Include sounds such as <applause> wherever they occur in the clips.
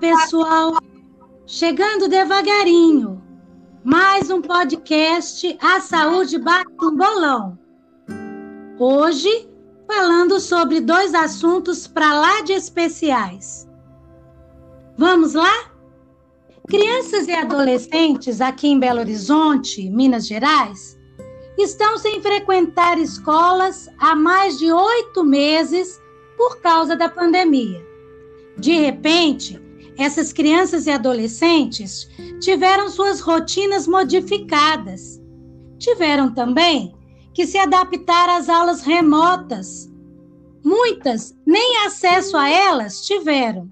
Pessoal! Chegando devagarinho. Mais um podcast A Saúde Bate um Bolão. Hoje, falando sobre dois assuntos para lá de especiais. Vamos lá? Crianças e adolescentes aqui em Belo Horizonte, Minas Gerais, estão sem frequentar escolas há mais de oito meses por causa da pandemia. De repente, essas crianças e adolescentes tiveram suas rotinas modificadas. Tiveram também que se adaptar às aulas remotas. Muitas nem acesso a elas tiveram.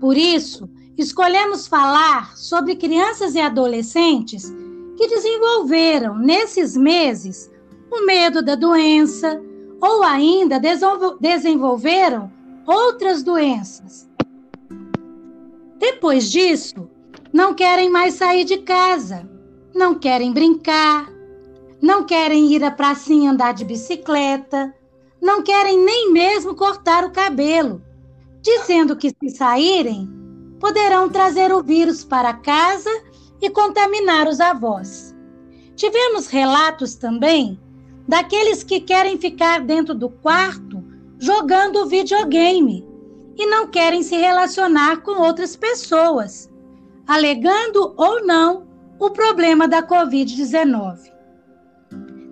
Por isso, escolhemos falar sobre crianças e adolescentes que desenvolveram nesses meses o medo da doença ou ainda desenvolveram outras doenças. Depois disso, não querem mais sair de casa, não querem brincar, não querem ir à pracinha andar de bicicleta, não querem nem mesmo cortar o cabelo, dizendo que se saírem, poderão trazer o vírus para casa e contaminar os avós. Tivemos relatos também daqueles que querem ficar dentro do quarto jogando videogame e não querem se relacionar com outras pessoas, alegando ou não o problema da Covid-19.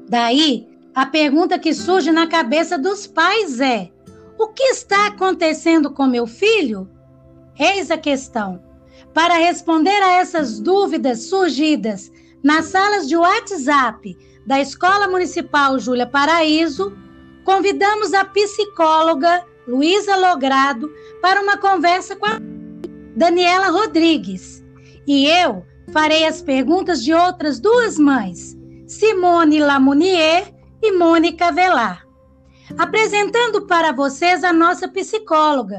Daí, a pergunta que surge na cabeça dos pais é: o que está acontecendo com meu filho? Eis a questão. Para responder a essas dúvidas surgidas nas salas de WhatsApp da Escola Municipal Júlia Paraíso, convidamos a psicóloga Luísa Logrado para uma conversa com a Daniela Rodrigues. E eu farei as perguntas de outras duas mães, Simone Lamounier e Mônica Velar. Apresentando para vocês a nossa psicóloga.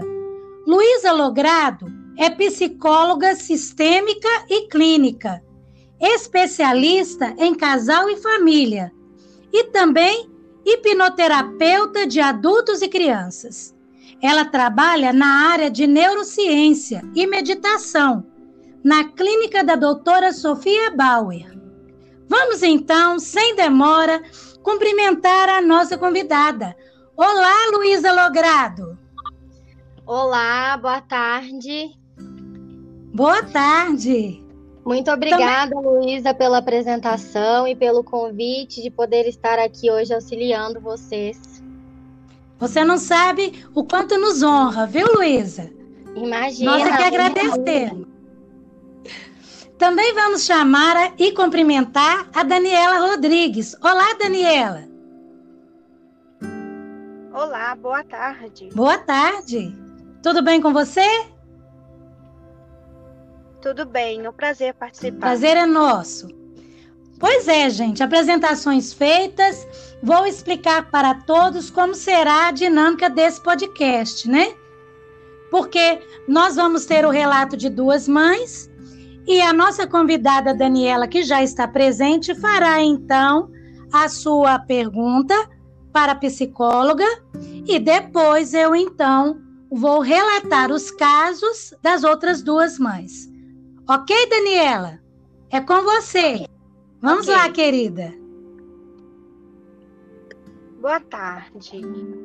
Luísa Logrado é psicóloga sistêmica e clínica, especialista em casal e família e também hipnoterapeuta de adultos e crianças. Ela trabalha na área de neurociência e meditação, na clínica da doutora Sofia Bauer. Vamos então, sem demora, cumprimentar a nossa convidada. Olá, Luísa Logrado. Olá, boa tarde. Boa tarde. Muito obrigada, Também... Luísa, pela apresentação e pelo convite de poder estar aqui hoje auxiliando vocês. Você não sabe o quanto nos honra, viu, Luísa? Imagina. Nós é que agradecemos. Também vamos chamar e cumprimentar a Daniela Rodrigues. Olá, Daniela. Olá, boa tarde. Boa tarde. Tudo bem com você? Tudo bem, é um prazer participar. Prazer é nosso. Pois é, gente, apresentações feitas, vou explicar para todos como será a dinâmica desse podcast, né? Porque nós vamos ter o relato de duas mães e a nossa convidada Daniela, que já está presente, fará então a sua pergunta para a psicóloga e depois eu então vou relatar os casos das outras duas mães. Ok, Daniela? É com você. Vamos okay. lá, querida. Boa tarde.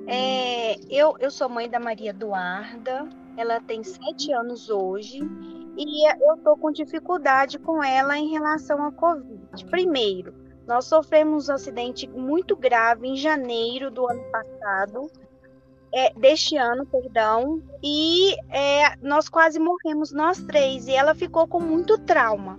É, eu, eu sou mãe da Maria Eduarda. Ela tem sete anos hoje e eu estou com dificuldade com ela em relação à Covid. Primeiro, nós sofremos um acidente muito grave em janeiro do ano passado é, deste ano, perdão, e é, nós quase morremos nós três, e ela ficou com muito trauma.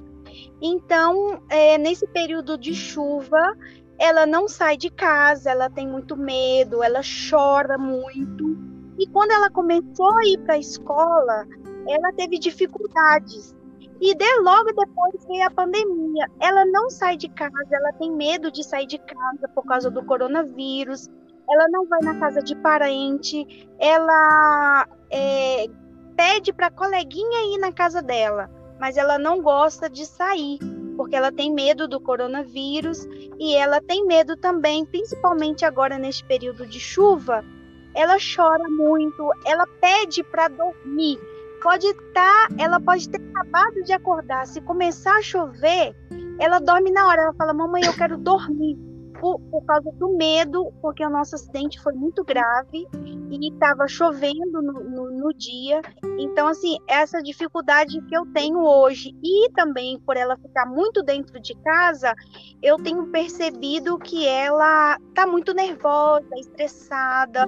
Então, é, nesse período de chuva, ela não sai de casa, ela tem muito medo, ela chora muito. E quando ela começou a ir para a escola, ela teve dificuldades. E de, logo depois veio a pandemia. Ela não sai de casa, ela tem medo de sair de casa por causa do coronavírus ela não vai na casa de parente, ela é, pede para coleguinha ir na casa dela, mas ela não gosta de sair, porque ela tem medo do coronavírus e ela tem medo também, principalmente agora neste período de chuva, ela chora muito, ela pede para dormir. pode estar, tá, ela pode ter acabado de acordar. Se começar a chover, ela dorme na hora. Ela fala: Mamãe, eu quero dormir por, por causa do medo, porque o nosso acidente foi muito grave e estava chovendo no, no, no, dia. Então, assim, essa dificuldade que eu tenho hoje e também por ela ficar muito dentro de casa, eu tenho percebido que ela está muito nervosa, estressada.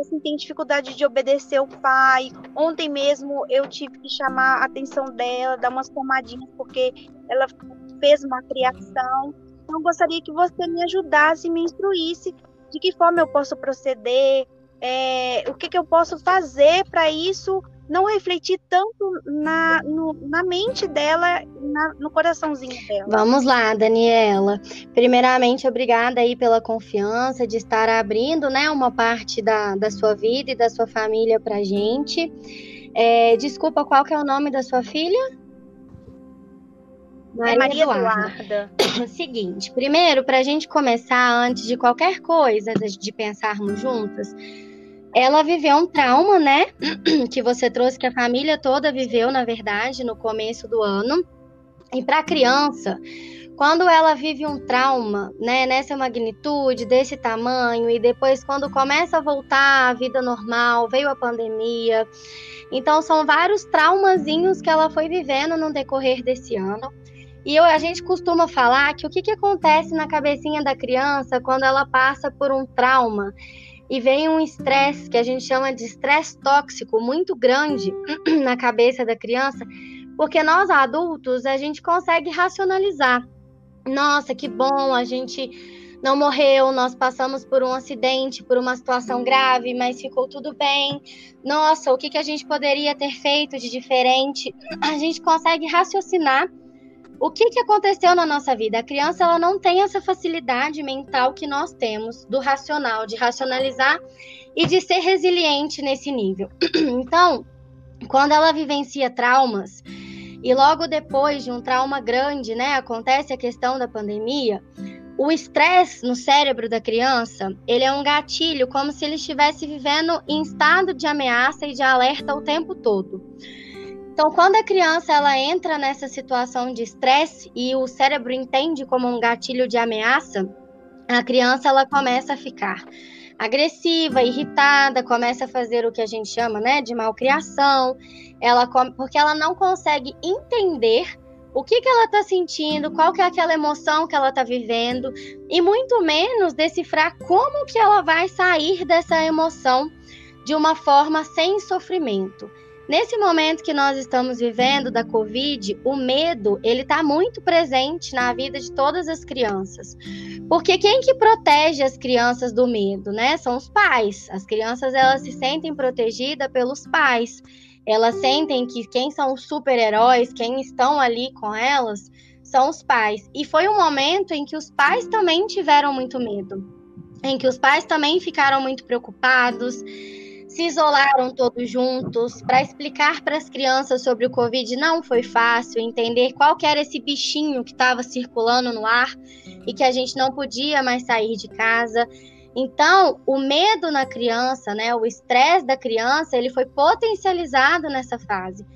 Assim, tem dificuldade de obedecer o pai. Ontem mesmo eu tive que chamar a atenção dela, dar umas pomadinhas, porque ela fez uma criação. Então, gostaria que você me ajudasse, me instruísse de que forma eu posso proceder, é, o que, que eu posso fazer para isso não refletir tanto na, no, na mente dela, na, no coraçãozinho dela. Vamos lá, Daniela. Primeiramente, obrigada aí pela confiança de estar abrindo, né, uma parte da, da sua vida e da sua família para gente. É, desculpa, qual que é o nome da sua filha? Maria, Maria Eduarda. Eduarda. <coughs> Seguinte, primeiro, para a gente começar, antes de qualquer coisa, de pensarmos juntas, ela viveu um trauma, né? <coughs> Que você trouxe, que a família toda viveu, na verdade, no começo do ano. E para a criança, quando ela vive um trauma, né, nessa magnitude, desse tamanho, e depois quando começa a voltar à vida normal, veio a pandemia. Então, são vários traumazinhos que ela foi vivendo no decorrer desse ano. E eu, a gente costuma falar que o que, que acontece na cabecinha da criança quando ela passa por um trauma e vem um estresse que a gente chama de estresse tóxico muito grande <clears throat> na cabeça da criança, porque nós adultos a gente consegue racionalizar. Nossa, que bom, a gente não morreu, nós passamos por um acidente, por uma situação grave, mas ficou tudo bem. Nossa, o que, que a gente poderia ter feito de diferente? <clears throat> A gente consegue raciocinar o que, que aconteceu na nossa vida? A criança ela não tem essa facilidade mental que nós temos do racional, de racionalizar e de ser resiliente nesse nível. <clears throat> Então, quando ela vivencia traumas e logo depois de um trauma grande, né, acontece a questão da pandemia, o estresse no cérebro da criança, ele é um gatilho como se ele estivesse vivendo em estado de ameaça e de alerta o tempo todo. Então, quando a criança ela entra nessa situação de estresse e o cérebro entende como um gatilho de ameaça, a criança ela começa a ficar agressiva, irritada, começa a fazer o que a gente chama, né, de malcriação. Ela porque ela não consegue entender o que, que ela está sentindo, qual que é aquela emoção que ela está vivendo, e muito menos decifrar como que ela vai sair dessa emoção de uma forma sem sofrimento. Nesse momento que nós estamos vivendo da Covid, o medo ele está muito presente na vida de todas as crianças, porque quem que protege as crianças do medo, né? São os pais. As crianças elas se sentem protegidas pelos pais. Elas sentem que quem são os super-heróis, quem estão ali com elas, são os pais. E foi um momento em que os pais também tiveram muito medo, em que os pais também ficaram muito preocupados se isolaram todos juntos para explicar para as crianças sobre o Covid não foi fácil, entender qual era esse bichinho que estava circulando no ar e que a gente não podia mais sair de casa. Então, o medo na criança, né, o estresse da criança, ele foi potencializado nessa fase.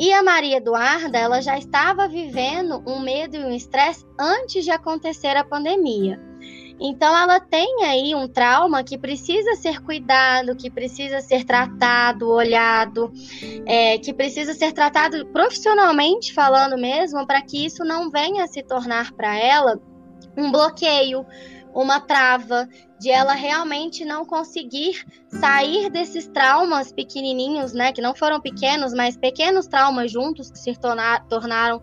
E a Maria Eduarda, ela já estava vivendo um medo e um estresse antes de acontecer a pandemia. Então, ela tem aí um trauma que precisa ser cuidado, que precisa ser tratado, olhado, é, que precisa ser tratado profissionalmente falando mesmo, para que isso não venha a se tornar para ela um bloqueio, uma trava, de ela realmente não conseguir sair desses traumas pequenininhos, né, que não foram pequenos, mas pequenos traumas juntos que se tornaram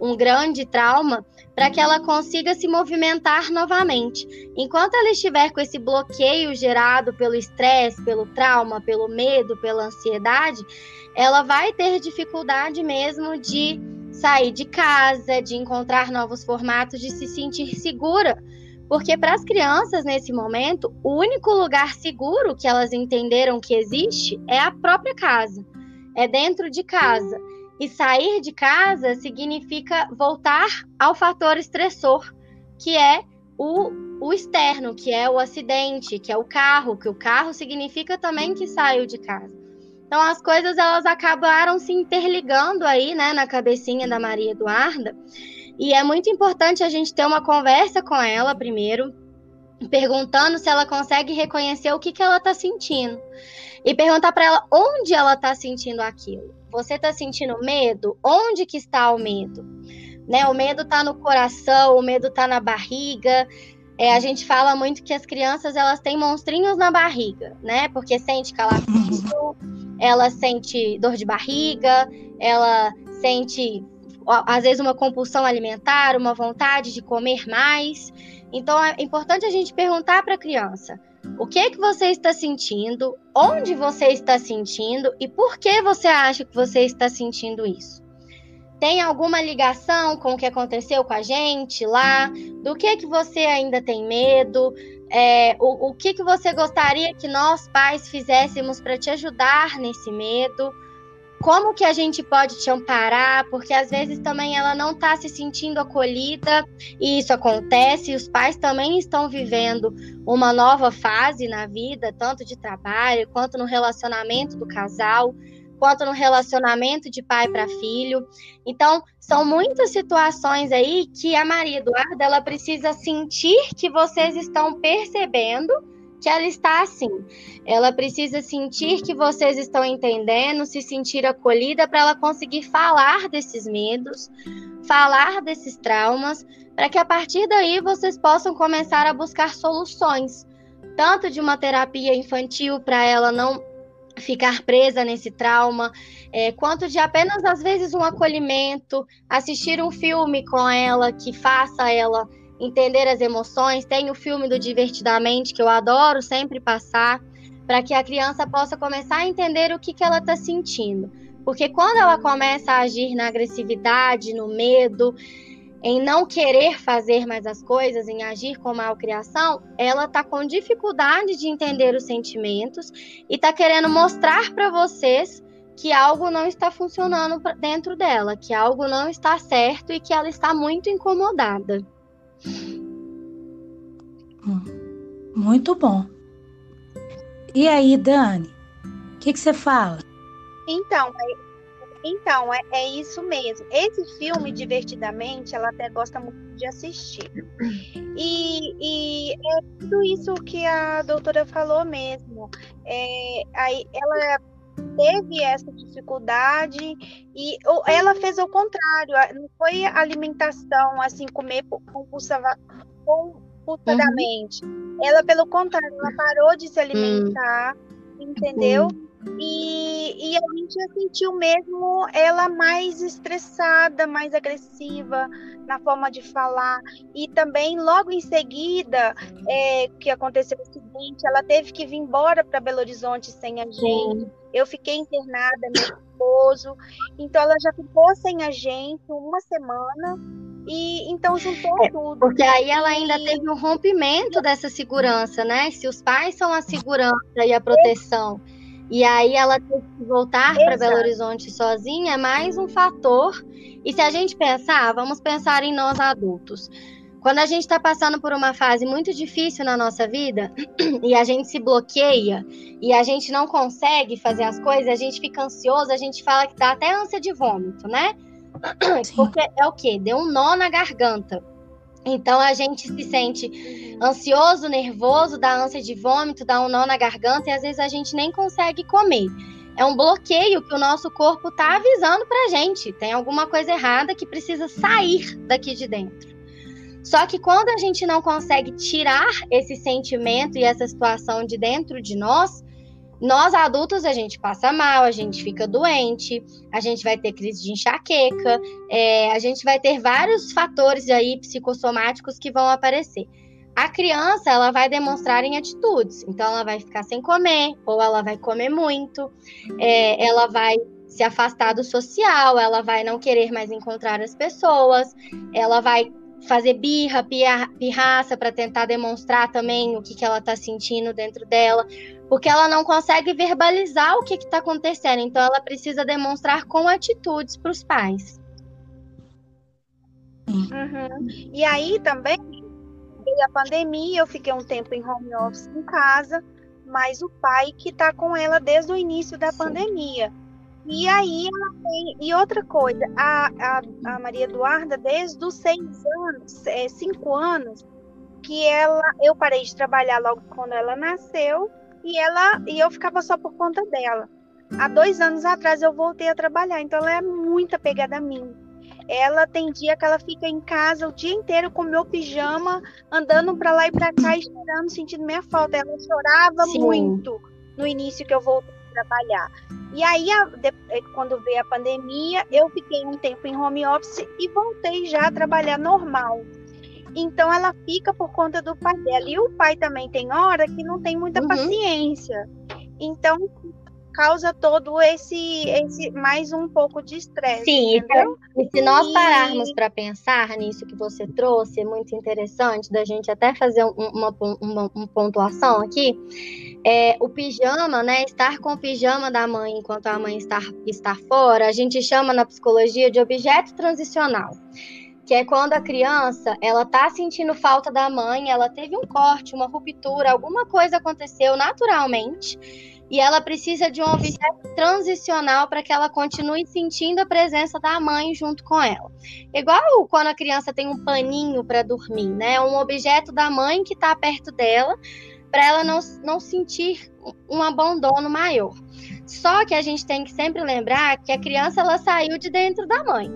um grande trauma para que ela consiga se movimentar novamente. Enquanto ela estiver com esse bloqueio gerado pelo estresse, pelo trauma, pelo medo, pela ansiedade, ela vai ter dificuldade mesmo de sair de casa, de encontrar novos formatos, de se sentir segura. Porque para as crianças, nesse momento, o único lugar seguro que elas entenderam que existe é a própria casa, é dentro de casa. E sair de casa significa voltar ao fator estressor, que é o, o externo, que é o acidente, que é o carro, que o carro significa também que saiu de casa. Então as coisas elas acabaram se interligando aí, né, na cabecinha da Maria Eduarda. E é muito importante a gente ter uma conversa com ela primeiro, perguntando se ela consegue reconhecer o que, que ela está sentindo. E perguntar para ela onde ela está sentindo aquilo. Você está sentindo medo? Onde que está o medo? Né, o medo está no coração, o medo está na barriga, é, a gente fala muito que as crianças elas têm monstrinhos na barriga, né? Porque sente calafrio, ela sente dor de barriga, ela sente às vezes uma compulsão alimentar, uma vontade de comer mais. Então é importante a gente perguntar para a criança: o que que você está sentindo? Onde você está sentindo e por que você acha que você está sentindo isso? tem alguma ligação com o que aconteceu com a gente lá? Do que que você ainda tem medo? É, o, o que que você gostaria que nós pais fizéssemos para te ajudar nesse medo? Como que a gente pode te amparar? Porque às vezes também ela não está se sentindo acolhida e isso acontece. E os pais também estão vivendo uma nova fase na vida, tanto de trabalho quanto no relacionamento do casal quanto no relacionamento de pai para filho. Então, são muitas situações aí que a Maria Eduarda ela precisa sentir que vocês estão percebendo que ela está assim. Ela precisa sentir que vocês estão entendendo, se sentir acolhida para ela conseguir falar desses medos, falar desses traumas, para que a partir daí vocês possam começar a buscar soluções, tanto de uma terapia infantil para ela não ficar presa nesse trauma, é, quanto de apenas às vezes um acolhimento, assistir um filme com ela que faça ela entender as emoções. Tem o filme do Divertidamente que eu adoro sempre passar para que a criança possa começar a entender o que, que ela está sentindo. Porque quando ela começa a agir na agressividade, no medo, em não querer fazer mais as coisas, em agir com malcriação, ela está com dificuldade de entender os sentimentos e está querendo mostrar para vocês que algo não está funcionando dentro dela, que algo não está certo e que ela está muito incomodada. Hum, muito bom. E aí, Dani, o que, que você fala? Então, então, é, é isso mesmo. Esse filme, Divertidamente, ela até gosta muito de assistir. E, e é tudo isso que a doutora falou mesmo. É, aí ela teve essa dificuldade e ela fez o contrário, não foi alimentação assim comer compulsivamente. Uhum. Ela pelo contrário, ela parou de se alimentar, uhum. entendeu? Uhum. E, e a gente já sentiu mesmo ela mais estressada, mais agressiva na forma de falar. E também, logo em seguida, é, que aconteceu o acidente, ela teve que vir embora para Belo Horizonte sem a gente. Sim. Eu fiquei internada, meu esposo. Então, ela já ficou sem a gente uma semana. E então juntou é, tudo. Porque aí ela ainda e... teve um rompimento dessa segurança, né? Se os pais são a segurança e a proteção. É e aí ela ter que voltar para Belo Horizonte sozinha é mais um fator. E se a gente pensar, vamos pensar em nós adultos. Quando a gente está passando por uma fase muito difícil na nossa vida <clears throat> e a gente se bloqueia e a gente não consegue fazer as coisas, a gente fica ansioso, a gente fala que dá até ânsia de vômito, né? <clears throat> Sim. Porque é o quê? Deu um nó na garganta. Então a gente se sente ansioso, nervoso, dá ânsia de vômito, dá um nó na garganta e às vezes a gente nem consegue comer. É um bloqueio que o nosso corpo está avisando para a gente. Tem alguma coisa errada que precisa sair daqui de dentro. Só que quando a gente não consegue tirar esse sentimento e essa situação de dentro de nós, nós adultos, a gente passa mal, a gente fica doente, a gente vai ter crise de enxaqueca, é, a gente vai ter vários fatores aí psicossomáticos que vão aparecer. A criança, ela vai demonstrar em atitudes, então ela vai ficar sem comer, ou ela vai comer muito, é, ela vai se afastar do social, ela vai não querer mais encontrar as pessoas, ela vai fazer birra, pirraça para tentar demonstrar também o que, que ela está sentindo dentro dela porque ela não consegue verbalizar o que está acontecendo, então ela precisa demonstrar com atitudes para os pais. Uhum. E aí também veio a pandemia, eu fiquei um tempo em home office em casa mas o pai que está com ela desde o início da Sim. pandemia. E aí ela tem. E outra coisa, a, a, a Maria Eduarda, desde os seis anos, é, cinco anos, que ela. Eu parei de trabalhar logo quando ela nasceu e ela e eu ficava só por conta dela. Há dois anos atrás eu voltei a trabalhar, então ela é muito apegada a mim. Ela tem dia que ela fica em casa o dia inteiro com meu pijama, andando para lá e para cá, esperando, sentindo minha falta. Ela chorava Sim. muito no início que eu voltei trabalhar. E aí, a, de, é, quando veio a pandemia, eu fiquei um tempo em home office e voltei já a trabalhar normal. Então ela fica por conta do pai dela. E o pai também tem hora que não tem muita uhum. paciência. Então causa todo esse, esse mais um pouco de estresse. Sim, então, e se nós pararmos para pensar nisso que você trouxe, é muito interessante da gente até fazer uma, uma, uma pontuação aqui. É, o pijama, né? Estar com o pijama da mãe enquanto a mãe está, está fora, a gente chama na psicologia de objeto transicional que é quando a criança ela tá sentindo falta da mãe, ela teve um corte, uma ruptura, alguma coisa aconteceu naturalmente e ela precisa de um objeto transicional para que ela continue sentindo a presença da mãe junto com ela. Igual quando a criança tem um paninho para dormir, né? Um objeto da mãe que está perto dela, para ela não, não sentir um abandono maior. Só que a gente tem que sempre lembrar que a criança ela saiu de dentro da mãe,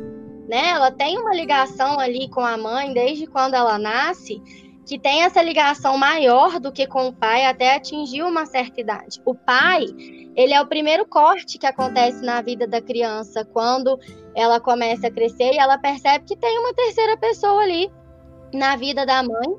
né? Ela tem uma ligação ali com a mãe desde quando ela nasce que tem essa ligação maior do que com o pai até atingir uma certa idade. O pai, ele é o primeiro corte que acontece na vida da criança quando ela começa a crescer e ela percebe que tem uma terceira pessoa ali na vida da mãe,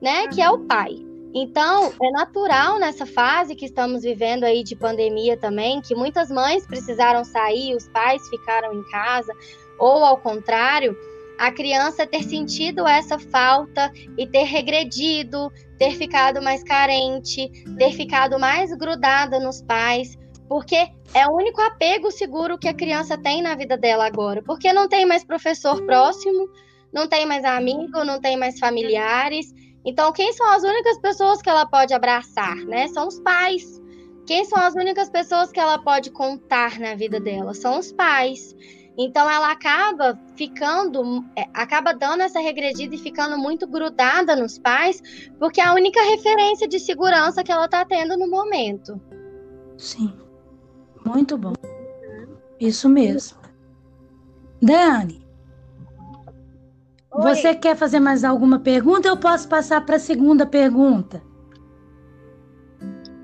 né, que é o pai. Então, é natural nessa fase que estamos vivendo aí de pandemia também, que muitas mães precisaram sair, os pais ficaram em casa, ou ao contrário, a criança ter sentido essa falta e ter regredido, ter ficado mais carente, ter ficado mais grudada nos pais, porque é o único apego seguro que a criança tem na vida dela agora, porque não tem mais professor próximo, não tem mais amigo, não tem mais familiares. Então, quem são as únicas pessoas que ela pode abraçar, né? São os pais. Quem são as únicas pessoas que ela pode contar na vida dela? São os pais. Então ela acaba ficando, é, acaba dando essa regredida e ficando muito grudada nos pais, porque é a única referência de segurança que ela está tendo no momento. Sim, muito bom. Isso mesmo. Dani, Oi. você quer fazer mais alguma pergunta? Eu posso passar para a segunda pergunta.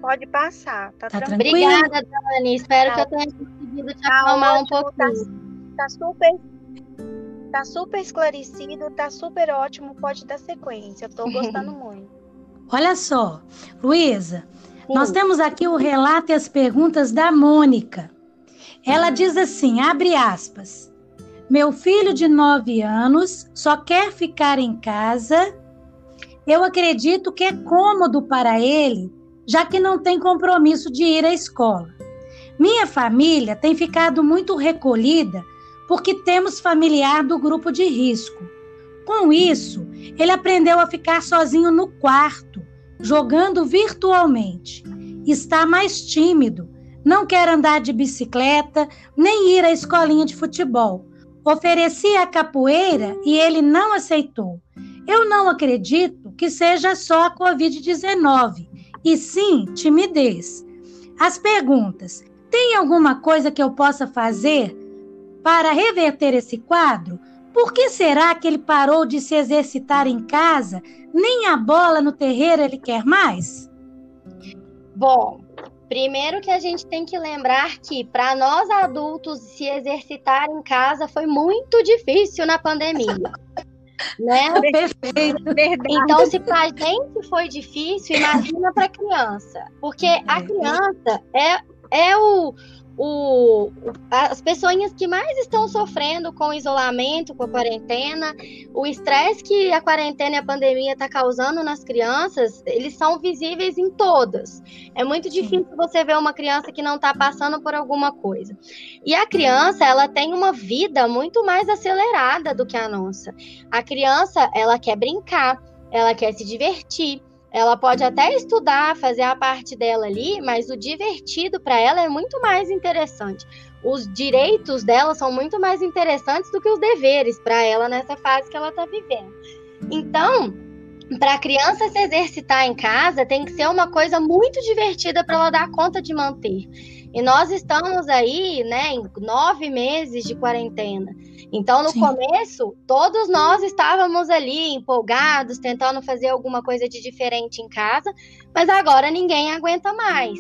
Pode passar, tá, tá tranquilo? Obrigada, Dani. Espero tá. que eu tenha conseguido te tá acalmar um pouquinho. Tá super tá super esclarecido, tá super ótimo, pode dar sequência. Eu tô <laughs> gostando muito. Olha só, Luísa, nós temos aqui o relato e as perguntas da Mônica. Ela diz assim, abre aspas, meu filho de nove anos só quer ficar em casa. Eu acredito que é cômodo para ele, já que não tem compromisso de ir à escola. Minha família tem ficado muito recolhida porque temos familiar do grupo de risco. Com isso, ele aprendeu a ficar sozinho no quarto, jogando virtualmente. Está mais tímido, não quer andar de bicicleta, nem ir à escolinha de futebol. Ofereci a capoeira e ele não aceitou. Eu não acredito que seja só a Covid-19, e sim timidez. As perguntas: tem alguma coisa que eu possa fazer para reverter esse quadro, por que será que ele parou de se exercitar em casa? Nem a bola no terreiro ele quer mais? Bom, primeiro que a gente tem que lembrar que para nós adultos se exercitar em casa foi muito difícil na pandemia. <laughs> né? Perfeito. Então, se para a gente foi difícil, imagina para a criança. Porque a criança é, é o, o, as pessoas que mais estão sofrendo com o isolamento, com a quarentena, o estresse que a quarentena e a pandemia está causando nas crianças, eles são visíveis em todas. É muito difícil você ver uma criança que não está passando por alguma coisa. E a criança, ela tem uma vida muito mais acelerada do que a nossa. A criança, ela quer brincar, ela quer se divertir, Ela pode até estudar, fazer a parte dela ali, mas o divertido para ela é muito mais interessante. Os direitos dela são muito mais interessantes do que os deveres para ela nessa fase que ela está vivendo. Então, para a criança se exercitar em casa, tem que ser uma coisa muito divertida para ela dar conta de manter. E nós estamos aí, né, em nove meses de quarentena. Então, no Sim. começo, todos nós estávamos ali empolgados, tentando fazer alguma coisa de diferente em casa, mas agora ninguém aguenta mais.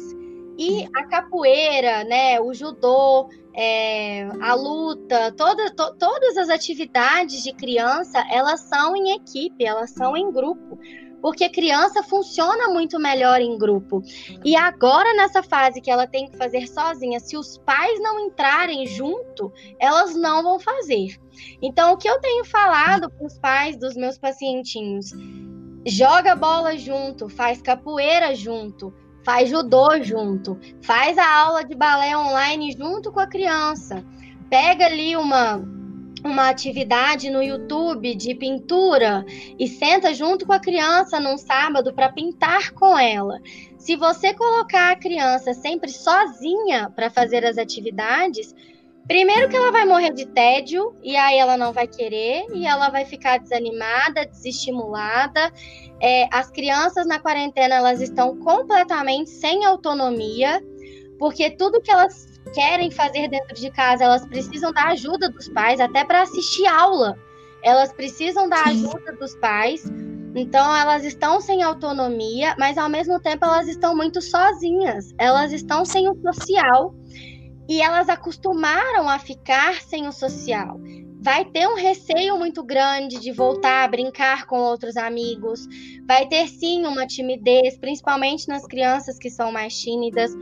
E a capoeira, né, o judô, é, a luta, toda, to, todas as atividades de criança, elas são em equipe, elas são em grupo porque criança funciona muito melhor em grupo. E agora, nessa fase que ela tem que fazer sozinha, se os pais não entrarem junto, elas não vão fazer. Então, o que eu tenho falado para os pais dos meus pacientinhos? Joga bola junto, faz capoeira junto, faz judô junto, faz a aula de balé online junto com a criança. Pega ali uma uma atividade no YouTube de pintura e senta junto com a criança num sábado para pintar com ela. Se você colocar a criança sempre sozinha para fazer as atividades, primeiro que ela vai morrer de tédio e aí ela não vai querer e ela vai ficar desanimada, desestimulada. É, as crianças na quarentena elas estão completamente sem autonomia porque tudo que elas querem fazer dentro de casa, elas precisam da ajuda dos pais, até para assistir aula. Elas precisam da Sim. ajuda dos pais. Então elas estão sem autonomia, mas ao mesmo tempo elas estão muito sozinhas. Elas estão sem o social e elas acostumaram a ficar sem o social. Vai ter um receio muito grande de voltar a brincar com outros amigos. Vai ter sim uma timidez, principalmente nas crianças que são mais tímidas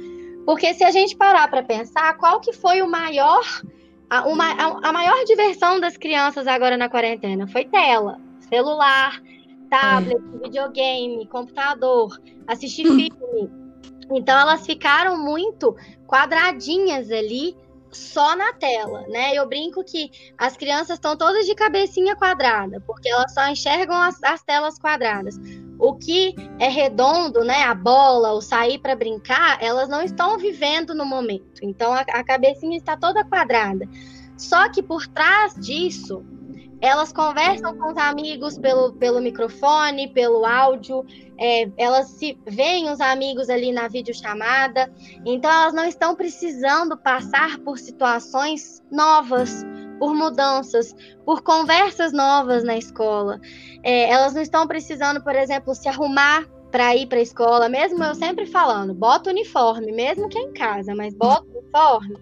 porque se a gente parar para pensar, qual que foi o maior a, uma, a, a, maior diversão das crianças agora na quarentena? Foi tela, celular, tablet, é. videogame, computador, assistir filme. Então elas ficaram muito quadradinhas ali só na tela, né? Eu brinco que as crianças estão todas de cabecinha quadrada, porque elas só enxergam as, as telas quadradas o que é redondo, né, a bola, o sair para brincar, elas não estão vivendo no momento. Então a, a, cabecinha está toda quadrada. Só que por trás disso, elas conversam com os amigos pelo, pelo microfone, pelo áudio, é, elas se veem os amigos ali na videochamada, então elas não estão precisando passar por situações novas por mudanças, por conversas novas na escola. É, elas não estão precisando, por exemplo, se arrumar para ir para a escola, mesmo eu sempre falando, bota uniforme, mesmo que é em casa, mas bota uniforme.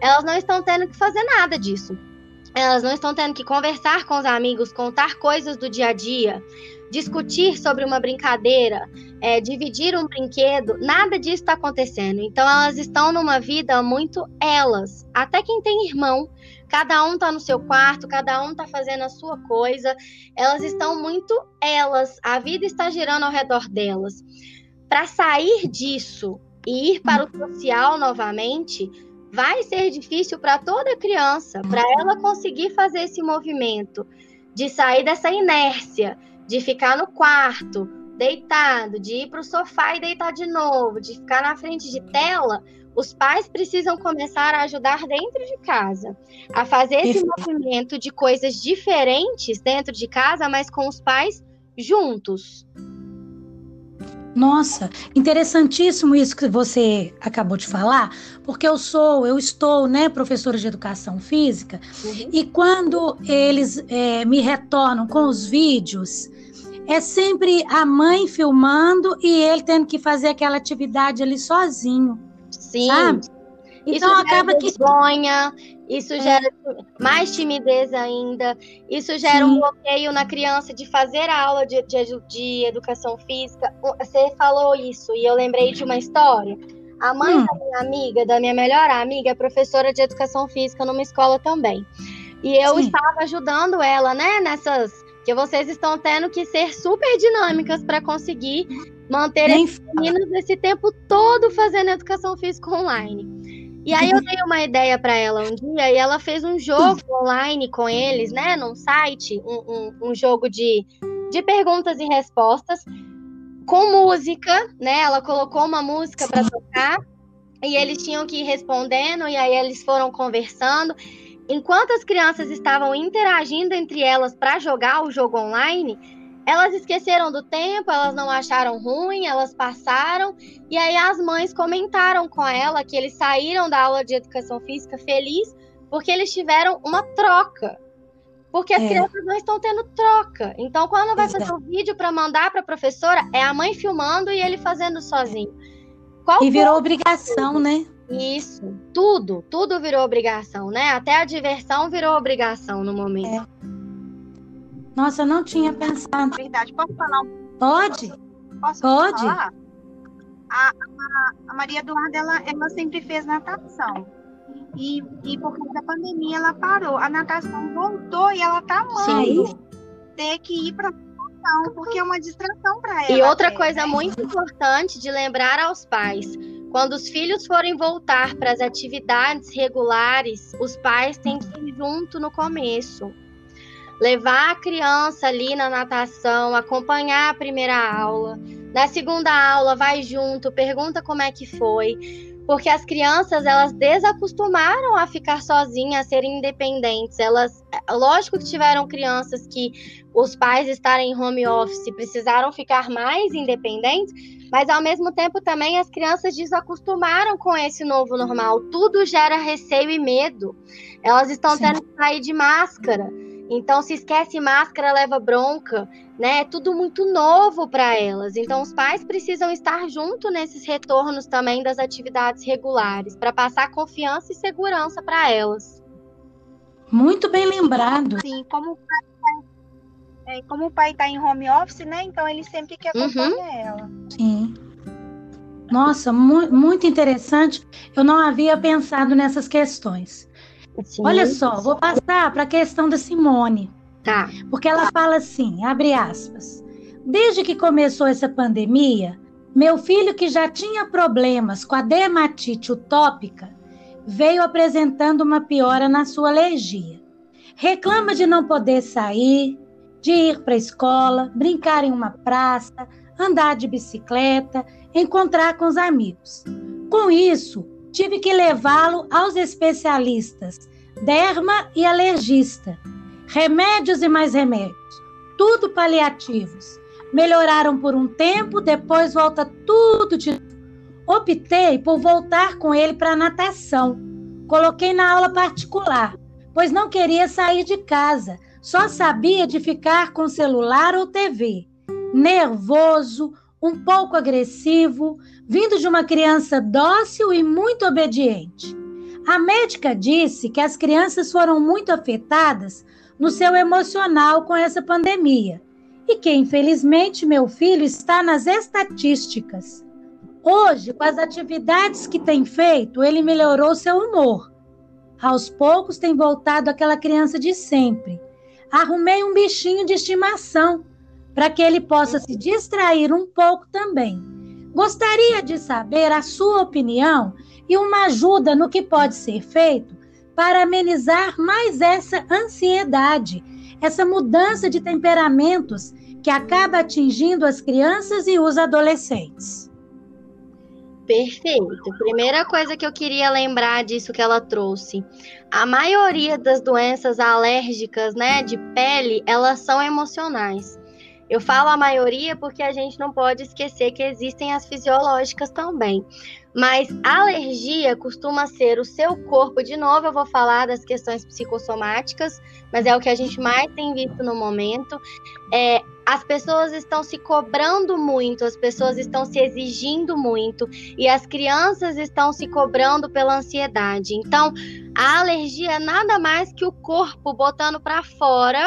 Elas não estão tendo que fazer nada disso. Elas não estão tendo que conversar com os amigos, contar coisas do dia a dia, discutir sobre uma brincadeira, é, dividir um brinquedo, nada disso está acontecendo. Então elas estão numa vida muito elas. Até quem tem irmão Cada um tá no seu quarto, cada um tá fazendo a sua coisa. Elas estão muito elas, a vida está girando ao redor delas. Para sair disso e ir para o social novamente, vai ser difícil para toda criança, para ela conseguir fazer esse movimento de sair dessa inércia, de ficar no quarto, deitado, de ir para o sofá e deitar de novo, de ficar na frente de tela, os pais precisam começar a ajudar dentro de casa, a fazer esse isso. movimento de coisas diferentes dentro de casa, mas com os pais juntos. Nossa, interessantíssimo isso que você acabou de falar, porque eu sou, eu estou, né, professora de educação física, uhum. e quando eles é, me retornam com os vídeos, é sempre a mãe filmando e ele tendo que fazer aquela atividade ali sozinho. Sim. Sabe? Então isso acaba que vergonha, isso é. gera mais timidez ainda, isso gera Sim. um bloqueio na criança de fazer a aula de, de, de, educação física. Você falou isso e eu lembrei de uma história. A mãe hum. da minha amiga, da minha melhor amiga, é professora de educação física numa escola também. E eu Sim. estava ajudando ela, né, nessas que vocês estão tendo que ser super dinâmicas para conseguir manter esses meninos esse tempo todo fazendo educação física online. E aí eu dei uma ideia para ela um dia e ela fez um jogo online com eles, né, num site, um, um, um jogo de, de perguntas e respostas com música, né? Ela colocou uma música para tocar e eles tinham que ir respondendo e aí eles foram conversando. Enquanto as crianças estavam interagindo entre elas para jogar o jogo online, elas esqueceram do tempo, elas não acharam ruim, elas passaram. E aí as mães comentaram com ela que eles saíram da aula de educação física feliz porque eles tiveram uma troca. Porque as é. crianças não estão tendo troca. Então, quando vai Exato. fazer o um vídeo para mandar para a professora, é a mãe filmando e ele fazendo sozinho. Qual e virou obrigação, né? Isso, tudo, tudo virou obrigação, né? Até a diversão virou obrigação no momento. É. Nossa, eu não tinha pensado. Verdade, posso falar um Pode? Posso Pode. Falar? A, a, a Maria Eduarda, ela, ela sempre fez natação. E, e por causa da pandemia ela parou. A natação voltou e ela tá amando ter que ir para porque é uma distração para ela. E outra coisa né? muito importante de lembrar aos pais: quando os filhos forem voltar para as atividades regulares, os pais têm que ir junto no começo. Levar a criança ali na natação, acompanhar a primeira aula. Na segunda aula, vai junto, pergunta como é que foi porque as crianças elas desacostumaram a ficar sozinhas, a serem independentes. Elas, lógico que tiveram crianças que os pais estarem em home office precisaram ficar mais independentes, mas ao mesmo tempo também as crianças desacostumaram com esse novo normal. Tudo gera receio e medo. Elas estão Sim. tendo que sair de máscara. Então, se esquece máscara, leva bronca, né? É tudo muito novo para elas. Então, os pais precisam estar junto nesses retornos também das atividades regulares, para passar confiança e segurança para elas. Muito bem lembrado. Sim, como o pai tá, é, como o pai está em home office, né? Então ele sempre quer acompanhar uhum. ela. Sim. Nossa, mu muito interessante. Eu não havia pensado nessas questões. Sim. Olha só, vou passar para a questão da Simone. Tá. Porque ela fala assim, abre aspas. Desde que começou essa pandemia, meu filho que já tinha problemas com a dermatite utópica veio apresentando uma piora na sua alergia. Reclama de não poder sair, de ir para a escola, brincar em uma praça, andar de bicicleta, encontrar com os amigos. Com isso, tive que levá-lo aos especialistas, derma e alergista. Remédios e mais remédios, tudo paliativos. Melhoraram por um tempo, depois volta tudo de Optei por voltar com ele para natação. Coloquei na aula particular, pois não queria sair de casa, só sabia de ficar com celular ou TV. Nervoso, um pouco agressivo, vindo de uma criança dócil e muito obediente. A médica disse que as crianças foram muito afetadas no seu emocional com essa pandemia e que, infelizmente, meu filho está nas estatísticas. Hoje, com as atividades que tem feito, ele melhorou seu humor. Aos poucos tem voltado aquela criança de sempre. Arrumei um bichinho de estimação para que ele possa se distrair um pouco também. Gostaria de saber a sua opinião e uma ajuda no que pode ser feito para amenizar mais essa ansiedade, essa mudança de temperamentos que acaba atingindo as crianças e os adolescentes. Perfeito. Primeira coisa que eu queria lembrar disso que ela trouxe. A maioria das doenças alérgicas, né, de pele, elas são emocionais. Eu falo a maioria porque a gente não pode esquecer que existem as fisiológicas também. Mas alergia costuma ser o seu corpo, de novo eu vou falar das questões psicossomáticas, mas é o que a gente mais tem visto no momento. É, as pessoas estão se cobrando muito, as pessoas estão se exigindo muito e as crianças estão se cobrando pela ansiedade. Então, a alergia é nada mais que o corpo botando para fora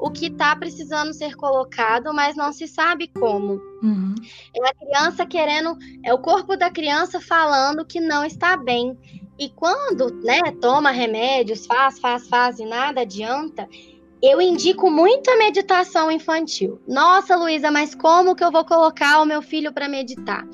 o que está precisando ser colocado, mas não se sabe como. Uhum. É a criança querendo, é o corpo da criança falando que não está bem. E quando, né, toma remédios, faz, faz, faz e nada adianta, eu indico muito a meditação infantil. Nossa, Luísa, mas como que eu vou colocar o meu filho para meditar?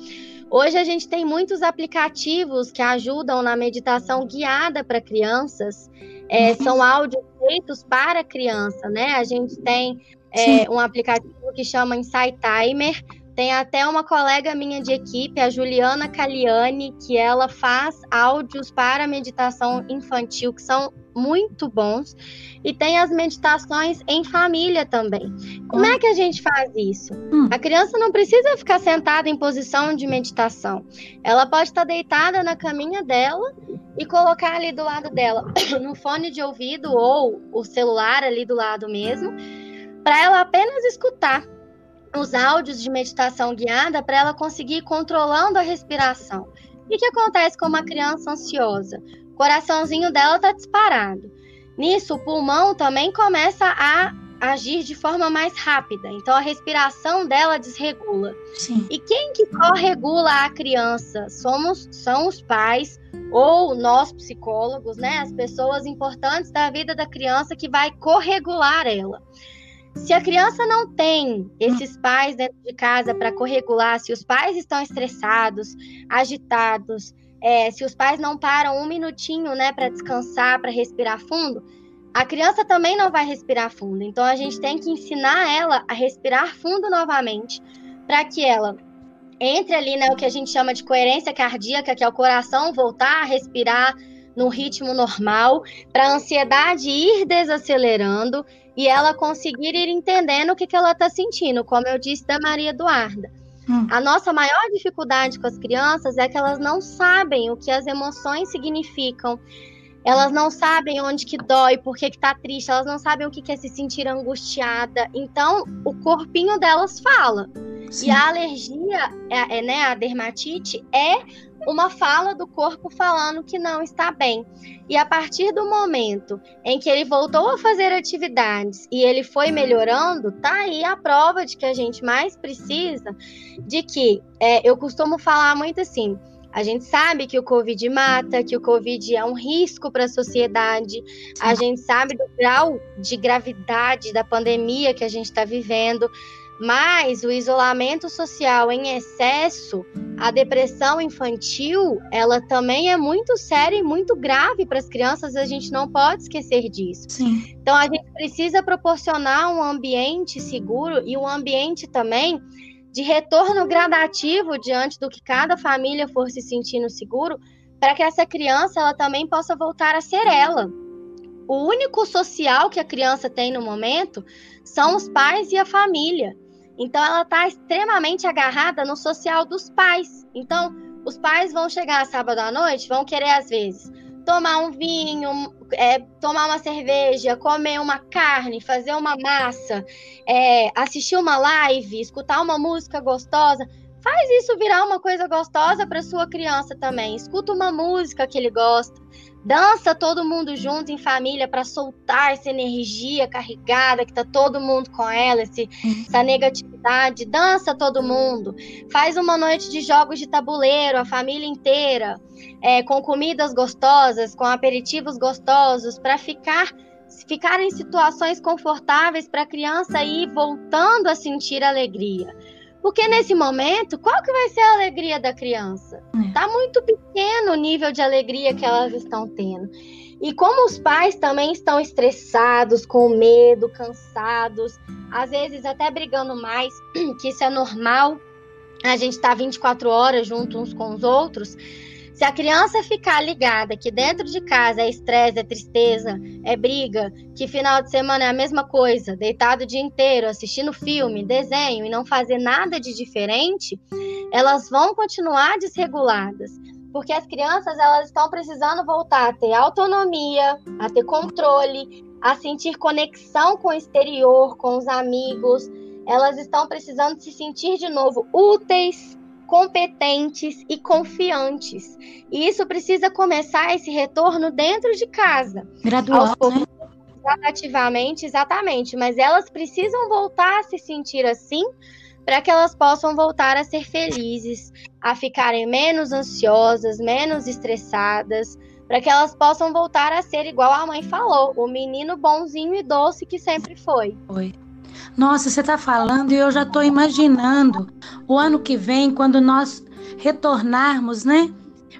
Hoje a gente tem muitos aplicativos que ajudam na meditação guiada para crianças. É, são áudios feitos para criança, né? A gente tem é, um aplicativo que chama Insight Timer, tem até uma colega minha de equipe, a Juliana Caliani, que ela faz áudios para meditação infantil que são muito bons. E tem as meditações em família também. Como é que a gente faz isso? Hum. A criança não precisa ficar sentada em posição de meditação. Ela pode estar deitada na caminha dela e colocar ali do lado dela, <coughs> no fone de ouvido ou o celular ali do lado mesmo, para ela apenas escutar os áudios de meditação guiada para ela conseguir ir controlando a respiração. E o que acontece com uma criança ansiosa? O coraçãozinho dela está disparado. Nisso, o pulmão também começa a agir de forma mais rápida. Então, a respiração dela desregula. Sim. E quem que corregula a criança? Somos, são os pais ou nós psicólogos, né? As pessoas importantes da vida da criança que vai corregular ela. Se a criança não tem esses pais dentro de casa para corregular, se os pais estão estressados, agitados, é, se os pais não param um minutinho, né, para descansar, para respirar fundo, a criança também não vai respirar fundo. Então a gente tem que ensinar ela a respirar fundo novamente, para que ela entre ali, né, o que a gente chama de coerência cardíaca, que é o coração voltar a respirar no ritmo normal, para a ansiedade ir desacelerando e ela conseguir ir entendendo o que, que ela está sentindo, como eu disse da Maria Eduarda. Hum. A nossa maior dificuldade com as crianças é que elas não sabem o que as emoções significam. Elas não sabem onde que dói, por que, que tá triste, elas não sabem o que, que é se sentir angustiada. Então, o corpinho delas fala. Sim. E a alergia, é, é, né, a dermatite, é uma fala do corpo falando que não está bem. E a partir do momento em que ele voltou a fazer atividades e ele foi melhorando, tá aí a prova de que a gente mais precisa de que é, eu costumo falar muito assim. A gente sabe que o Covid mata, que o Covid é um risco para a sociedade. A gente sabe do grau de gravidade da pandemia que a gente está vivendo. Mas o isolamento social em excesso, a depressão infantil, ela também é muito séria e muito grave para as crianças, a gente não pode esquecer disso. Sim. Então a gente precisa proporcionar um ambiente seguro e um ambiente também de retorno gradativo diante do que cada família for se sentindo seguro, para que essa criança ela também possa voltar a ser ela. O único social que a criança tem no momento são os pais e a família. Então ela está extremamente agarrada no social dos pais. Então os pais vão chegar sábado à noite, vão querer às vezes tomar um vinho, é, tomar uma cerveja, comer uma carne, fazer uma massa, é, assistir uma live, escutar uma música gostosa. Faz isso virar uma coisa gostosa para sua criança também. Escuta uma música que ele gosta Dança todo mundo junto em família para soltar essa energia carregada que tá todo mundo com ela, esse, essa negatividade. Dança todo mundo. Faz uma noite de jogos de tabuleiro, a família inteira, é, com comidas gostosas, com aperitivos gostosos, para ficar ficar em situações confortáveis para a criança ir voltando a sentir alegria. Porque nesse momento, qual que vai ser a alegria da criança? É. Tá muito pequeno o nível de alegria que elas estão tendo. E como os pais também estão estressados, com medo, cansados, às vezes até brigando mais, <clears throat> que isso é normal, a gente tá 24 horas junto uns com os outros, se a criança ficar ligada que dentro de casa é estresse, é tristeza, é briga, que final de semana é a mesma coisa, deitado o dia inteiro, assistindo filme, desenho e não fazer nada de diferente, elas vão continuar desreguladas. Porque as crianças elas estão precisando voltar a ter autonomia, a ter controle, a sentir conexão com o exterior, com os amigos. Elas estão precisando se sentir de novo úteis, competentes e confiantes. E isso precisa começar esse retorno dentro de casa. Gradual, poucos, né? Gradativamente, exatamente. Mas elas precisam voltar a se sentir assim para que elas possam voltar a ser felizes, a ficarem menos ansiosas, menos estressadas, para que elas possam voltar a ser igual a mãe falou, o menino bonzinho e doce que sempre foi. Foi. Nossa, você está falando e eu já estou imaginando o ano que vem, quando nós retornarmos, né?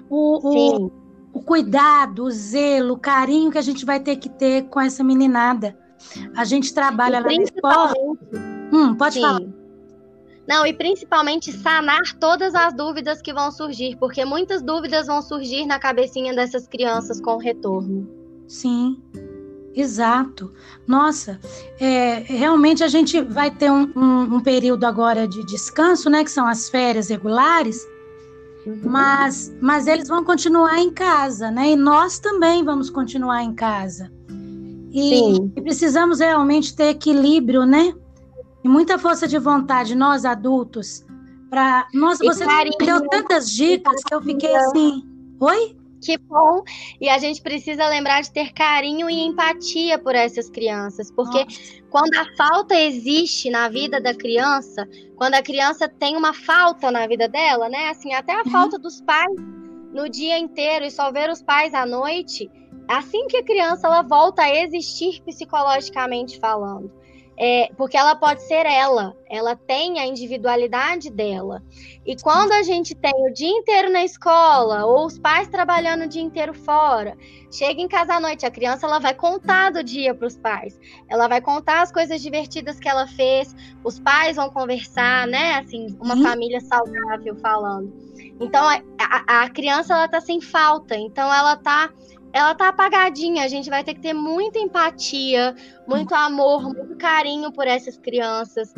O, o, o, cuidado, o zelo, o carinho que a gente vai ter que ter com essa meninada. A gente trabalha lá na escola. Hum, pode Sim. falar. Não, e principalmente sanar todas as dúvidas que vão surgir, porque muitas dúvidas vão surgir na cabecinha dessas crianças com o retorno. Sim, exato. Nossa, é, realmente a gente vai ter um, um, um, período agora de descanso, né? Que são as férias regulares, uhum. mas, mas eles vão continuar em casa, né? E nós também vamos continuar em casa. E, e precisamos realmente ter equilíbrio, né? e muita força de vontade, nós adultos, para. Nossa, você deu tantas dicas que eu fiquei assim. Oi? Que bom! E a gente precisa lembrar de ter carinho e empatia por essas crianças, porque Nossa. quando a falta existe na vida da criança, quando a criança tem uma falta na vida dela, né? Assim, até a uhum. falta dos pais no dia inteiro e só ver os pais à noite, assim que a criança ela volta a existir psicologicamente falando é, porque ela pode ser ela, ela tem a individualidade dela. E quando a gente tem o dia inteiro na escola, ou os pais trabalhando o dia inteiro fora, chega em casa à noite, a criança ela vai contar do dia para os pais, ela vai contar as coisas divertidas que ela fez, os pais vão conversar, né? Assim, uma uhum. família saudável falando. Então a, a, a criança ela tá sem falta, então ela tá ela tá apagadinha. A gente vai ter que ter muita empatia, muito amor, muito carinho por essas crianças,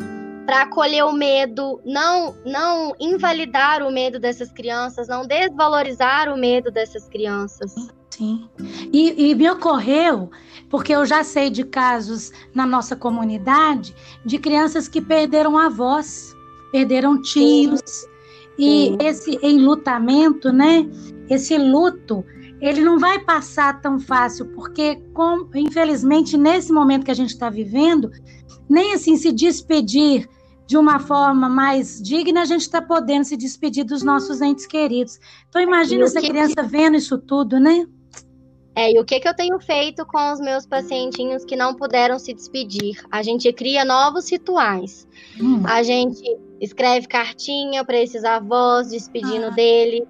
para acolher o medo, não não invalidar o medo dessas crianças, não desvalorizar o medo dessas crianças. Sim. E, e me ocorreu, porque eu já sei de casos na nossa comunidade de crianças que perderam avós, perderam tios. Sim. E Sim. esse enlutamento, né? Esse luto ele não vai passar tão fácil, porque, com, infelizmente, nesse momento que a gente está vivendo, nem assim se despedir de uma forma mais digna, a gente está podendo se despedir dos nossos entes queridos. Então, imagina essa criança vendo isso tudo, né? É, e o que, que eu tenho feito com os meus pacientinhos que não puderam se despedir? A gente cria novos rituais. Hum. A gente escreve cartinha para esses avós, despedindo ah. dele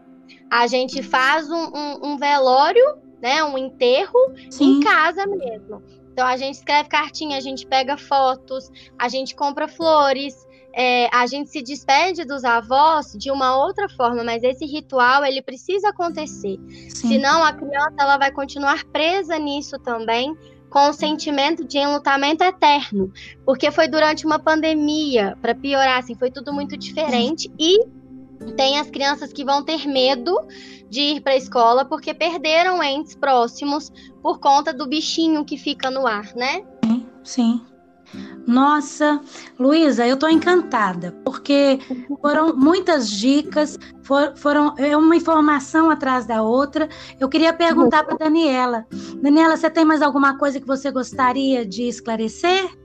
a gente faz um, um, um velório, né, um enterro Sim. em casa mesmo. Então a gente escreve cartinha, a gente pega fotos, a gente compra flores, é, a gente se despede dos avós de uma outra forma, mas esse ritual ele precisa acontecer. Sim. Senão a criança ela vai continuar presa nisso também, com o sentimento de enlutamento eterno, porque foi durante uma pandemia, para piorar, assim, foi tudo muito diferente e tem as crianças que vão ter medo de ir para a escola porque perderam entes próximos por conta do bichinho que fica no ar, né? Sim. sim. Nossa, Luísa, eu estou encantada, porque foram muitas dicas, for, foram é uma informação atrás da outra. Eu queria perguntar para Daniela. Daniela, você tem mais alguma coisa que você gostaria de esclarecer?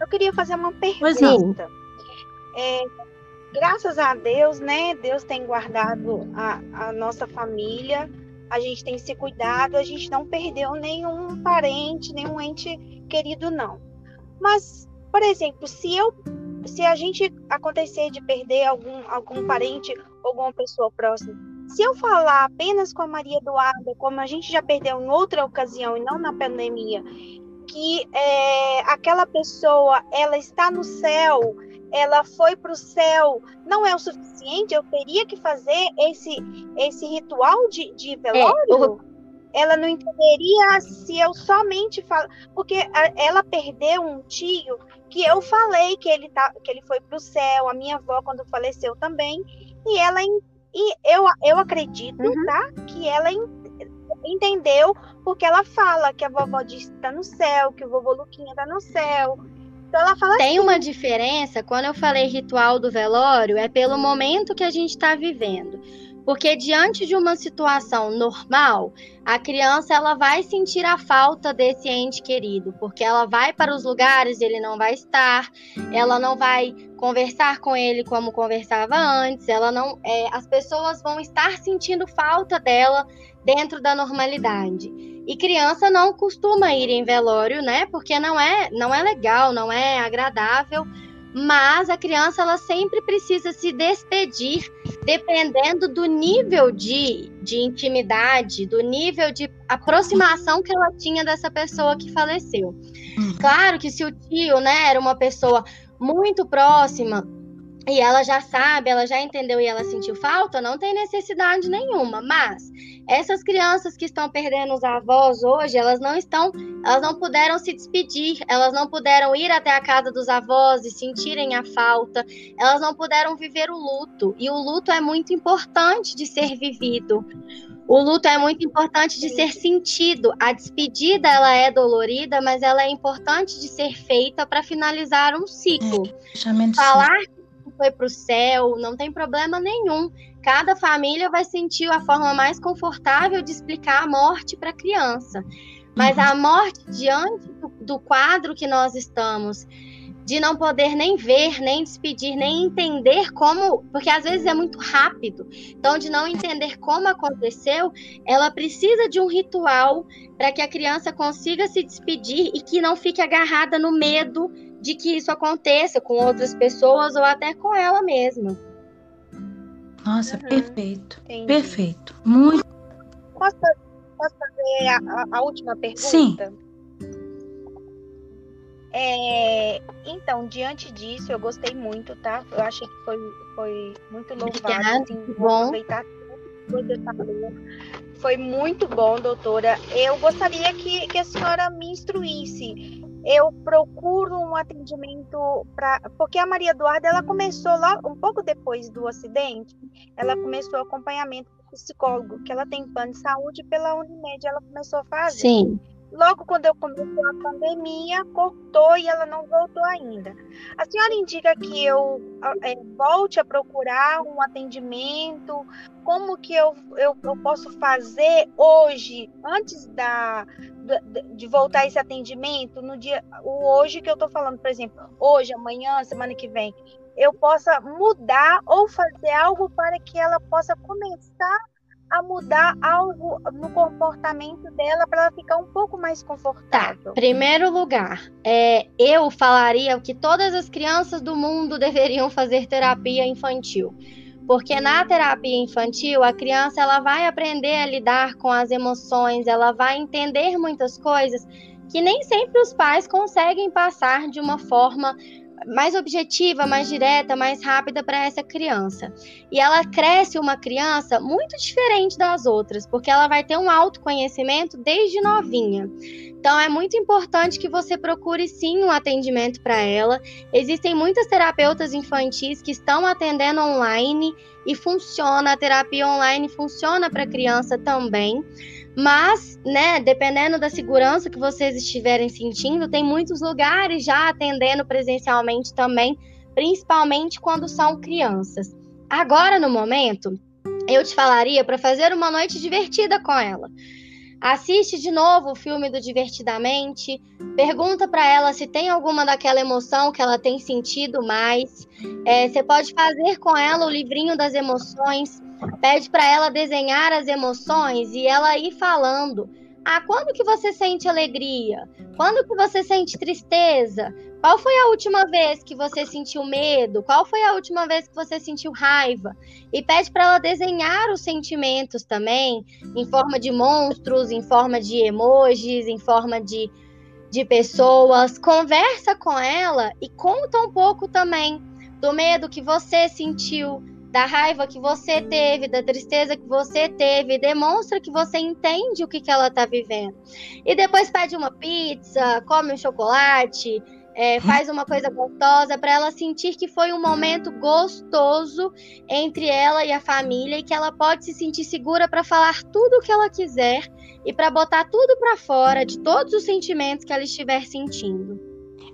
Eu queria fazer uma pergunta. É, graças a Deus, né? Deus tem guardado a, a nossa família, a gente tem se cuidado, a gente não perdeu nenhum parente, nenhum ente querido, não. Mas, por exemplo, se eu se a gente acontecer de perder algum, algum parente, alguma pessoa próxima, se eu falar apenas com a Maria Eduarda, como a gente já perdeu em outra ocasião e não na pandemia, que é, aquela pessoa ela está no céu, ela foi para o céu, não é o suficiente? Eu teria que fazer esse, esse ritual de, de velório? É, ela não entenderia se eu somente falo. Porque ela perdeu um tio que eu falei que ele, tá, que ele foi para o céu, a minha avó, quando faleceu também, e ela. E eu, eu acredito, uhum. tá? Que ela entendeu porque ela fala que a vovó disse que tá no céu, que o vovô Luquinha tá no céu, então ela fala Tem assim, uma diferença, quando eu falei ritual do velório, é pelo momento que a gente está vivendo. Porque diante de uma situação normal, a criança ela vai sentir a falta desse ente querido, porque ela vai para os lugares ele não vai estar, ela não vai conversar com ele como conversava antes, ela não, é, as pessoas vão estar sentindo falta dela dentro da normalidade. E criança não costuma ir em velório, né? Porque não é, não é legal, não é agradável. Mas a criança ela sempre precisa se despedir, dependendo do nível de, de intimidade, do nível de aproximação que ela tinha dessa pessoa que faleceu. Uhum. Claro que se o tio, né, era uma pessoa muito próxima e ela já sabe, ela já entendeu e ela sentiu falta, não tem necessidade nenhuma. Mas essas crianças que estão perdendo os avós hoje, elas não estão, elas não puderam se despedir, elas não puderam ir até a casa dos avós e sentirem a falta, elas não puderam viver o luto. E o luto é muito importante de ser vivido. O luto é muito importante de ser sentido. A despedida ela é dolorida, mas ela é importante de ser feita para finalizar um ciclo. É, Falar foi para o céu, não tem problema nenhum. Cada família vai sentir a forma mais confortável de explicar a morte para a criança. Mas uhum. a morte diante do, do quadro que nós estamos, de não poder nem ver, nem despedir, nem entender como, porque às vezes é muito rápido. Então, de não entender como aconteceu, ela precisa de um ritual para que a criança consiga se despedir e que não fique agarrada no medo de que isso aconteça com outras pessoas ou até com ela mesma. Nossa, uhum. perfeito. Entendi. Perfeito. Muito. Posso, posso fazer a, a, última pergunta? Sim. É, então, diante disso, eu gostei muito, tá? Eu achei que foi, foi muito louvável. Assim, bom. aproveitar Foi muito bom, doutora. Eu gostaria que, que a senhora me instruísse eu procuro um atendimento para porque a Maria Eduarda ela começou lá um pouco depois do acidente, ela começou acompanhamento psicólogo, que ela tem plano de saúde pela Unimed, ela começou a fazer. Sim. Logo quando eu comecei a pandemia, cortou e ela não voltou ainda. A senhora indica que eu é, volte a procurar um atendimento? Como que eu, eu, eu posso fazer hoje, antes da, de voltar esse atendimento, no dia, o hoje que eu estou falando, por exemplo, hoje, amanhã, semana que vem, eu possa mudar ou fazer algo para que ela possa começar a mudar algo no comportamento dela para ela ficar um pouco mais confortável? Tá. Primeiro lugar, é, eu falaria que todas as crianças do mundo <laughs> deveriam fazer terapia infantil. Porque na terapia infantil, a criança ela vai aprender a lidar com as emoções, ela vai entender muitas coisas que nem sempre os pais conseguem passar de uma forma mais objetiva, mais direta, mais rápida para essa criança. E ela cresce uma criança muito diferente das outras, porque ela vai ter um autoconhecimento desde novinha. Então é muito importante que você procure sim um atendimento para ela. Existem muitas terapeutas infantis que estão atendendo online e funciona, a terapia online funciona para criança também. Mas, né, dependendo da segurança que vocês estiverem sentindo, tem muitos lugares já atendendo presencialmente também, principalmente quando são crianças. Agora, no momento, eu te falaria para fazer uma noite divertida com ela. Assiste de novo o filme do Divertidamente, pergunta para ela se tem alguma daquela emoção que ela tem sentido mais. É, você pode fazer com ela o livrinho das emoções Pede para ela desenhar as emoções e ela ir falando. Ah, quando que você sente alegria? Quando que você sente tristeza? Qual foi a última vez que você sentiu medo? Qual foi a última vez que você sentiu raiva? E pede para ela desenhar os sentimentos também, em forma de monstros, em forma de emojis, em forma de, de pessoas. Conversa com ela e conta um pouco também do medo que você sentiu, da raiva que você teve, da tristeza que você teve, demonstra que você entende o que, que ela está vivendo. E depois pede uma pizza, come um chocolate, é, faz uma coisa gostosa para ela sentir que foi um momento gostoso entre ela e a família e que ela pode se sentir segura para falar tudo o que ela quiser e para botar tudo para fora de todos os sentimentos que ela estiver sentindo.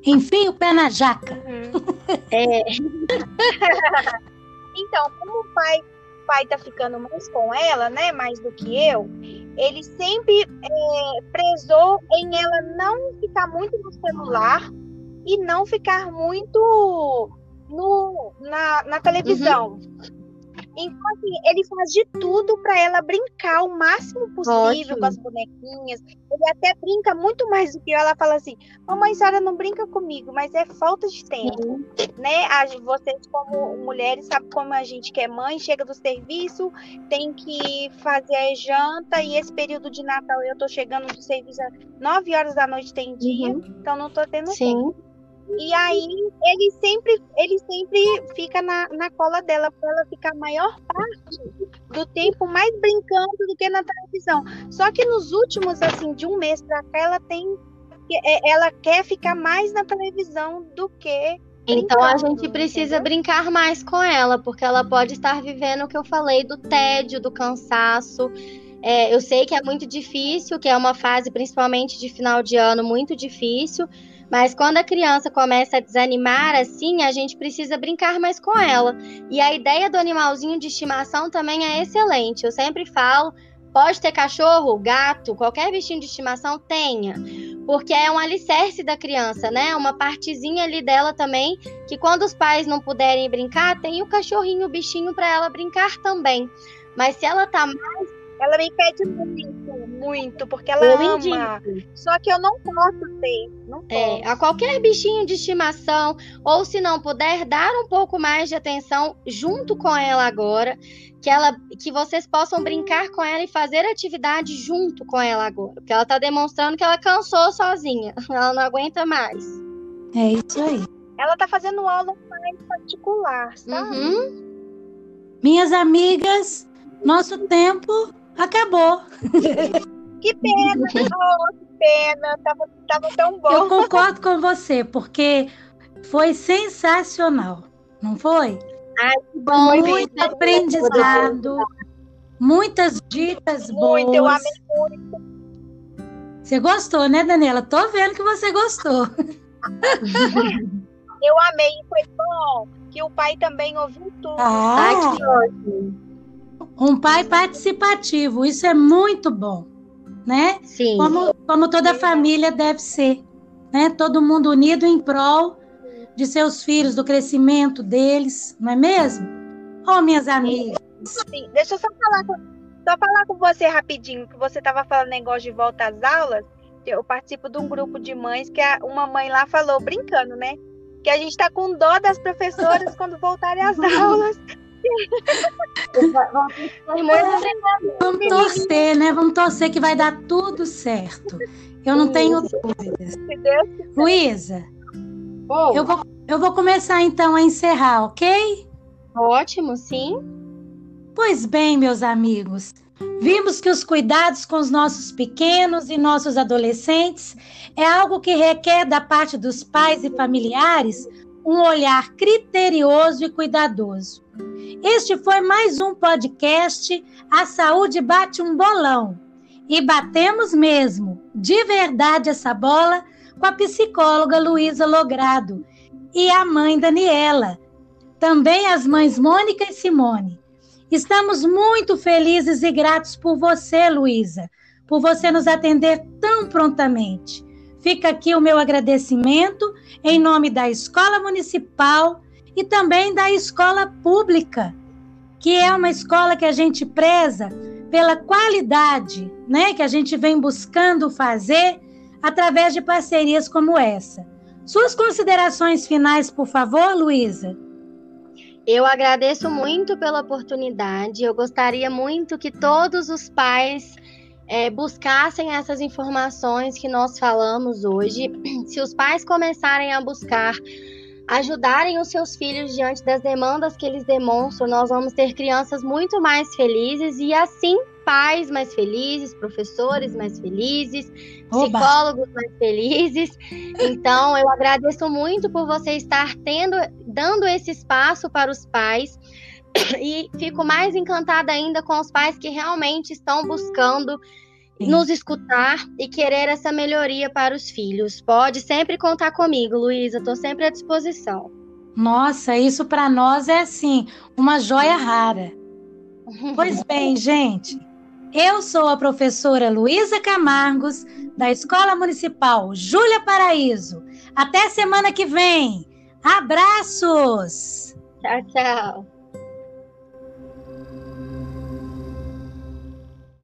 Enfim, o pé na jaca. Uhum. É. <laughs> Então, como o pai pai tá ficando mais com ela, né, mais do que eu, ele sempre é, prezou em ela não ficar muito no celular e não ficar muito no, na, na televisão. Uhum. Então, assim, ele faz de tudo para ela brincar o máximo possível Ótimo. com as bonequinhas. Ele até brinca muito mais do que eu. Ela fala assim: Mamãe, senhora não brinca comigo, mas é falta de tempo. Né? Vocês, como mulheres, sabem como a gente que é mãe, chega do serviço, tem que fazer a janta, e esse período de Natal eu tô chegando do serviço às 9 horas da noite, tem dia, uhum. então não tô tendo Sim. tempo. E aí ele sempre, ele sempre fica na, na cola dela para ela ficar a maior parte do tempo mais brincando do que na televisão. Só que nos últimos assim de um mês para cá ela tem é, ela quer ficar mais na televisão do que então a gente precisa entendeu? brincar mais com ela, porque ela pode estar vivendo o que eu falei do tédio, do cansaço. É, eu sei que é muito difícil, que é uma fase, principalmente de final de ano, muito difícil. Mas quando a criança começa a desanimar assim, a gente precisa brincar mais com ela. E a ideia do animalzinho de estimação também é excelente. Eu sempre falo, pode ter cachorro, gato, qualquer bichinho de estimação tenha porque é um alicerce da criança, né? Uma partezinha ali dela também, que quando os pais não puderem brincar, tem o cachorrinho, o bichinho para ela brincar também. Mas se ela tá mais ela me pede muito, muito, porque ela eu ama. Só que eu não posso ter. Não é, posso. É, a qualquer bichinho de estimação, ou se não puder, dar um pouco mais de atenção junto com ela agora. Que, ela, que vocês possam brincar com ela e fazer atividade junto com ela agora. Porque ela está demonstrando que ela cansou sozinha. <laughs> Ela não aguenta mais. É isso aí. Ela está fazendo aula mais particular, sabe? Uhum. Minhas amigas, nosso tempo acabou. <laughs> Que pena, <laughs> oh, que pena, tava, tava tão bom. Eu concordo com você, porque foi sensacional, não foi? Ai, que bom. Muito aprendizado, muitas dicas boas. Muito, eu amei muito. Você gostou, né, Daniela? Tô vendo que você gostou. <laughs> eu amei, foi bom que o pai também ouviu tudo. Ah, Ai, que ótimo. Um pai participativo, isso é muito bom, né? Sim. Como, como toda família deve ser, né? Todo mundo unido em prol de seus filhos, do crescimento deles, não é mesmo? Oh, minhas amigas. Sim. Deixa eu só falar com, só falar com você rapidinho, que você estava falando negócio de volta às aulas. Eu participo de um grupo de mães que a, uma mãe lá falou, brincando, né? Que a gente está com dó das professoras quando voltarem às <laughs> aulas. Vamos torcer, né? Vamos torcer que vai dar tudo certo. Eu não tenho dúvidas. Luísa, eu, vou, eu vou começar então a encerrar, ok? Ótimo, sim. Pois bem, meus amigos, vimos que os cuidados com os nossos pequenos e nossos adolescentes é algo que requer da parte dos pais e familiares um olhar criterioso e cuidadoso. Este foi mais um podcast A Saúde Bate um Bolão. E batemos mesmo, de verdade, essa bola com a psicóloga Luísa Logrado e a mãe Daniela. Também as mães Mônica e Simone. Estamos muito felizes e gratos por você, Luísa, por você nos atender tão prontamente. Fica aqui o meu agradecimento em nome da Escola Municipal e também da escola pública, que é uma escola que a gente preza pela qualidade, né, que a gente vem buscando fazer através de parcerias como essa. Suas considerações finais, por favor, Luísa. Eu agradeço muito pela oportunidade. Eu gostaria muito que todos os pais é, buscassem essas informações que nós falamos hoje. <clears throat> Se os pais começarem a buscar ajudarem os seus filhos diante das demandas que eles demonstram, nós vamos ter crianças muito mais felizes e assim pais mais felizes, professores mais felizes, Oba. psicólogos mais felizes. Então, eu agradeço muito por você estar tendo, dando esse espaço para os pais. <coughs> E fico mais encantada ainda com os pais que realmente estão buscando Sim. nos escutar e querer essa melhoria para os filhos. Pode sempre contar comigo, Luísa, estou sempre à disposição. Nossa, isso para nós é assim, uma joia rara. pois <laughs> bem, gente, eu sou a professora Luísa Camargos, da Escola Municipal Júlia Paraíso. Até semana que vem. Abraços! Tchau, tchau.